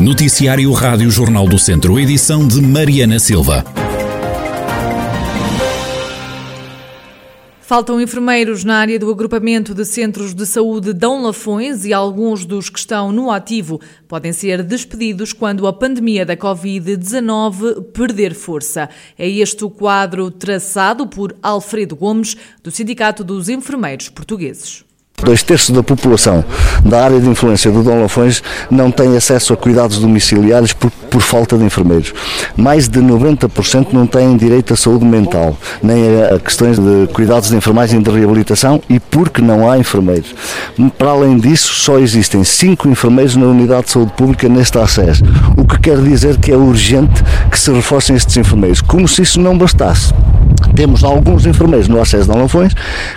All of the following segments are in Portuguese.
Noticiário Rádio Jornal do Centro, edição de Mariana Silva. Faltam enfermeiros na área do agrupamento de centros de saúde Dão Lafões e alguns dos que estão no ativo podem ser despedidos quando a pandemia da Covid-19 perder força. É este o quadro traçado por Alfredo Gomes, do Sindicato dos Enfermeiros Portugueses. Dois terços da população da área de influência do Dom Lafões não tem acesso a cuidados domiciliários por, por falta de enfermeiros. Mais de 90% não têm direito à saúde mental, nem a questões de cuidados de enfermagem de reabilitação e porque não há enfermeiros. Para além disso, só existem cinco enfermeiros na unidade de saúde pública neste acesso, o que quer dizer que é urgente que se reforcem estes enfermeiros, como se isso não bastasse temos alguns enfermeiros no acesso de Alafões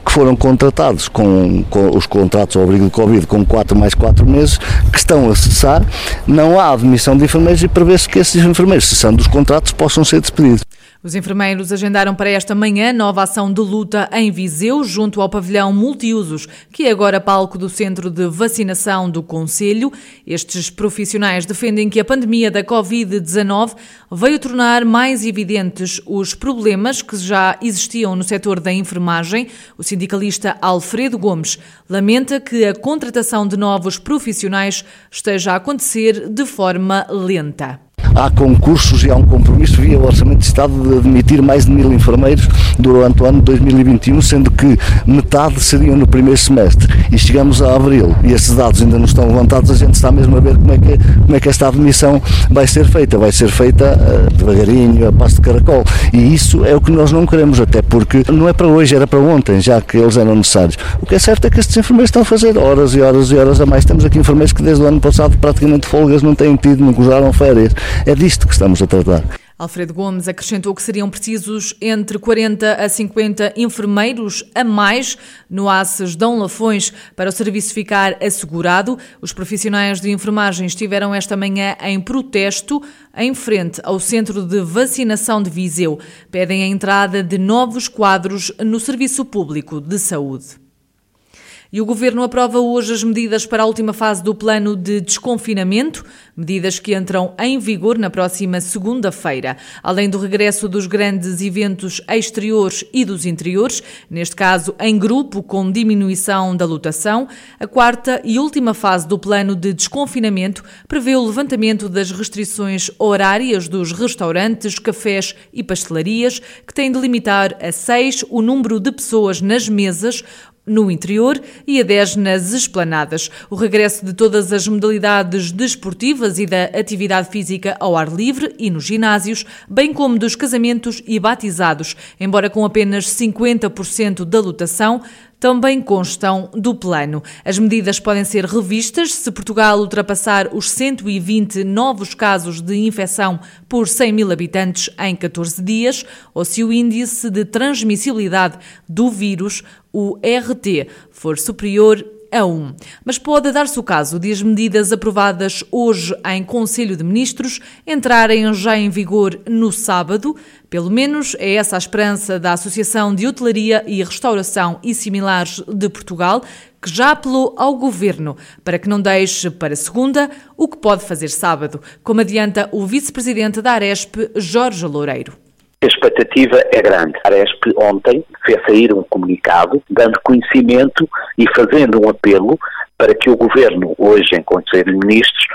que foram contratados com, com os contratos ao abrigo de Covid com 4 mais 4 meses, que estão a cessar. Não há admissão de enfermeiros e prevê-se que esses enfermeiros, cessando os contratos, possam ser despedidos. Os enfermeiros agendaram para esta manhã nova ação de luta em Viseu, junto ao pavilhão multiusos, que é agora palco do centro de vacinação do Conselho. Estes profissionais defendem que a pandemia da Covid-19 veio tornar mais evidentes os problemas que já existiam no setor da enfermagem. O sindicalista Alfredo Gomes lamenta que a contratação de novos profissionais esteja a acontecer de forma lenta há concursos e há um compromisso via o Orçamento de Estado de admitir mais de mil enfermeiros durante o ano de 2021, sendo que metade seriam no primeiro semestre. E chegamos a abril e esses dados ainda não estão levantados, a gente está mesmo a ver como é que, como é que esta admissão vai ser feita. Vai ser feita uh, devagarinho, a passo de caracol. E isso é o que nós não queremos, até porque não é para hoje, era para ontem, já que eles eram necessários. O que é certo é que estes enfermeiros estão a fazer horas e horas e horas a mais. Temos aqui enfermeiros que desde o ano passado praticamente folgas não têm tido, não gozaram férias. É disto que estamos a tratar. Alfredo Gomes acrescentou que seriam precisos entre 40 a 50 enfermeiros a mais no ACES Dom Lafões para o serviço ficar assegurado. Os profissionais de enfermagem estiveram esta manhã em protesto em frente ao Centro de Vacinação de Viseu. Pedem a entrada de novos quadros no Serviço Público de Saúde. E o Governo aprova hoje as medidas para a última fase do plano de desconfinamento, medidas que entram em vigor na próxima segunda-feira. Além do regresso dos grandes eventos exteriores e dos interiores, neste caso em grupo, com diminuição da lotação, a quarta e última fase do plano de desconfinamento prevê o levantamento das restrições horárias dos restaurantes, cafés e pastelarias, que têm de limitar a seis o número de pessoas nas mesas no interior e a 10 nas esplanadas. O regresso de todas as modalidades desportivas e da atividade física ao ar livre e nos ginásios, bem como dos casamentos e batizados, embora com apenas 50% da lotação, também constam do plano. As medidas podem ser revistas se Portugal ultrapassar os 120 novos casos de infecção por 100 mil habitantes em 14 dias ou se o índice de transmissibilidade do vírus, o RT, for superior a 1. Mas pode dar-se o caso de as medidas aprovadas hoje em Conselho de Ministros entrarem já em vigor no sábado. Pelo menos é essa a esperança da Associação de Hotelaria e Restauração e Similares de Portugal, que já apelou ao governo para que não deixe para segunda o que pode fazer sábado, como adianta o vice-presidente da Aresp, Jorge Loureiro. Expectativa é grande. A Aresp ontem fez sair um comunicado dando conhecimento e fazendo um apelo para que o Governo, hoje em Conselho de Ministros,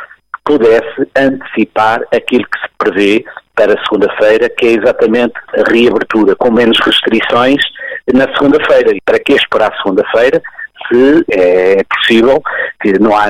pudesse antecipar aquilo que se prevê para segunda-feira, que é exatamente a reabertura com menos restrições na segunda-feira. E para que esperar segunda-feira? se é possível, que não há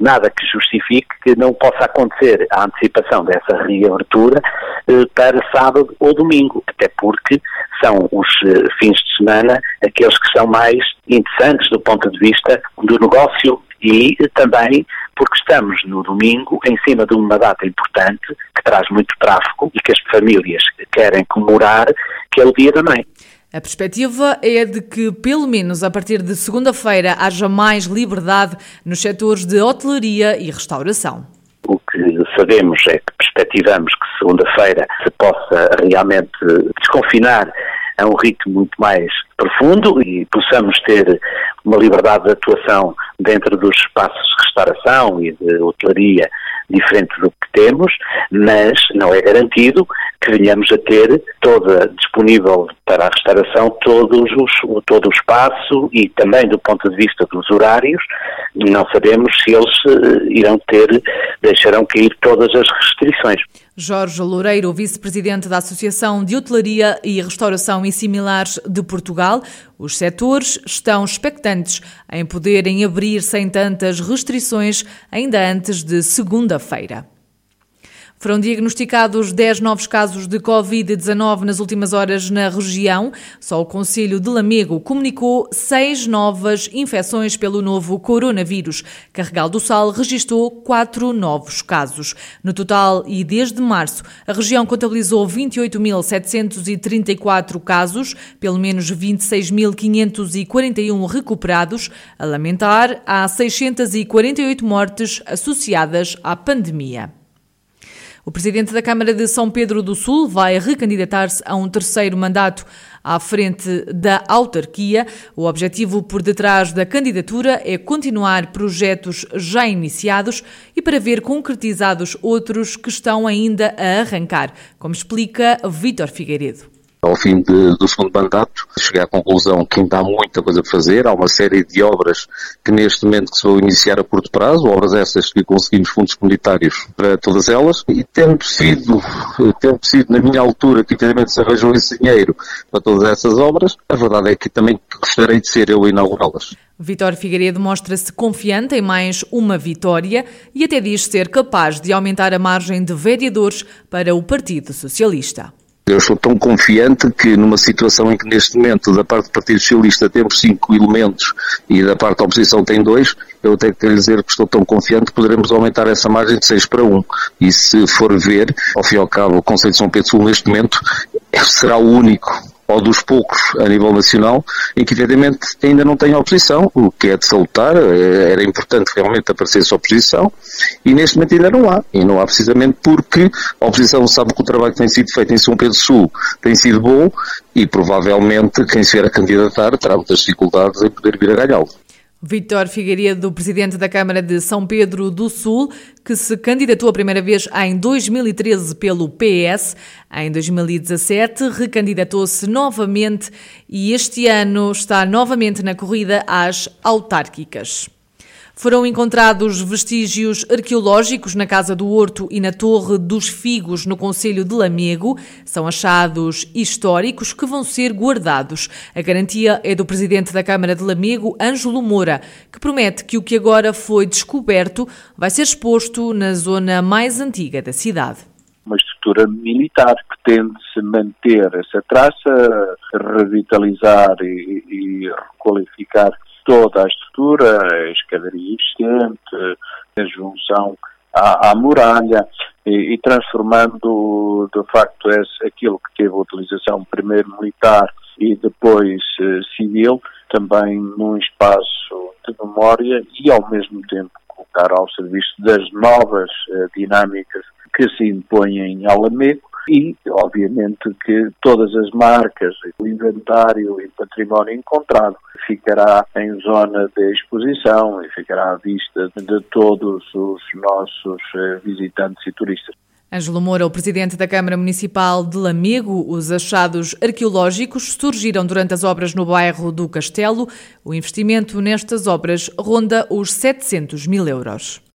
nada que justifique que não possa acontecer a antecipação dessa reabertura eh, para sábado ou domingo, até porque são os eh, fins de semana aqueles que são mais interessantes do ponto de vista do negócio e também porque estamos no domingo em cima de uma data importante que traz muito tráfego e que as famílias querem comemorar, que é o Dia da Mãe. A perspectiva é de que, pelo menos a partir de segunda-feira, haja mais liberdade nos setores de hotelaria e restauração. O que sabemos é que perspectivamos que segunda-feira se possa realmente desconfinar a um ritmo muito mais profundo e possamos ter uma liberdade de atuação dentro dos espaços de restauração e de hotelaria diferente do que temos, mas não é garantido que venhamos a ter toda disponível para a restauração todos os, todo o espaço e também do ponto de vista dos horários, não sabemos se eles eh, irão ter, deixarão cair todas as restrições. Jorge Loureiro, vice-presidente da Associação de Hotelaria e Restauração e Similares de Portugal, os setores estão expectantes em poderem abrir sem tantas restrições ainda antes de segunda-feira. Foram diagnosticados 10 novos casos de Covid-19 nas últimas horas na região. Só o Conselho de Lamego comunicou seis novas infecções pelo novo coronavírus. Carregal do Sal registrou quatro novos casos. No total, e desde março, a região contabilizou 28.734 casos, pelo menos 26.541 recuperados. A lamentar, há 648 mortes associadas à pandemia. O presidente da Câmara de São Pedro do Sul vai recandidatar-se a um terceiro mandato à frente da autarquia. O objetivo por detrás da candidatura é continuar projetos já iniciados e para ver concretizados outros que estão ainda a arrancar, como explica Vítor Figueiredo ao fim de, do segundo mandato, cheguei à conclusão que ainda há muita coisa para fazer, há uma série de obras que neste momento se vão iniciar a curto prazo, obras essas que conseguimos fundos comunitários para todas elas, e tendo sido, tendo sido na minha altura que efetivamente se arranjou esse dinheiro para todas essas obras, a verdade é que também gostaria de ser eu a inaugurá-las. Vitor Figueiredo mostra-se confiante em mais uma vitória e até diz ser capaz de aumentar a margem de vereadores para o Partido Socialista. Eu estou tão confiante que numa situação em que neste momento da parte do Partido Socialista temos cinco elementos e da parte da oposição tem dois, eu tenho que lhe dizer que estou tão confiante que poderemos aumentar essa margem de 6 para 1. E se for ver, ao fim e ao cabo, o Conselho de São Pedro Sul neste momento será o único ou dos poucos a nível nacional, em que evidentemente ainda não tem oposição, o que é de salutar, é, era importante realmente aparecesse oposição, e neste momento ainda não há. E não há precisamente porque a oposição sabe que o trabalho que tem sido feito em São Pedro Sul tem sido bom, e provavelmente quem se vier a candidatar terá muitas dificuldades em poder vir a ganhá-lo. Vítor Figueiredo, presidente da Câmara de São Pedro do Sul, que se candidatou a primeira vez em 2013 pelo PS. Em 2017, recandidatou-se novamente e este ano está novamente na corrida às autárquicas. Foram encontrados vestígios arqueológicos na Casa do Horto e na Torre dos Figos, no Conselho de Lamego. São achados históricos que vão ser guardados. A garantia é do presidente da Câmara de Lamego, Ângelo Moura, que promete que o que agora foi descoberto vai ser exposto na zona mais antiga da cidade uma estrutura militar que tende-se manter essa traça, revitalizar e, e requalificar toda a estrutura, a escadaria existente, a junção à, à muralha e, e, transformando de facto esse, aquilo que teve a utilização primeiro militar e depois eh, civil também num espaço de memória e ao mesmo tempo colocar ao serviço das novas eh, dinâmicas que se impõem ao Lamego e, obviamente, que todas as marcas, o inventário e património encontrado ficará em zona de exposição e ficará à vista de todos os nossos eh, visitantes e turistas. Ângelo Moura, o presidente da Câmara Municipal de Lamego, os achados arqueológicos surgiram durante as obras no bairro do Castelo. O investimento nestas obras ronda os 700 mil euros.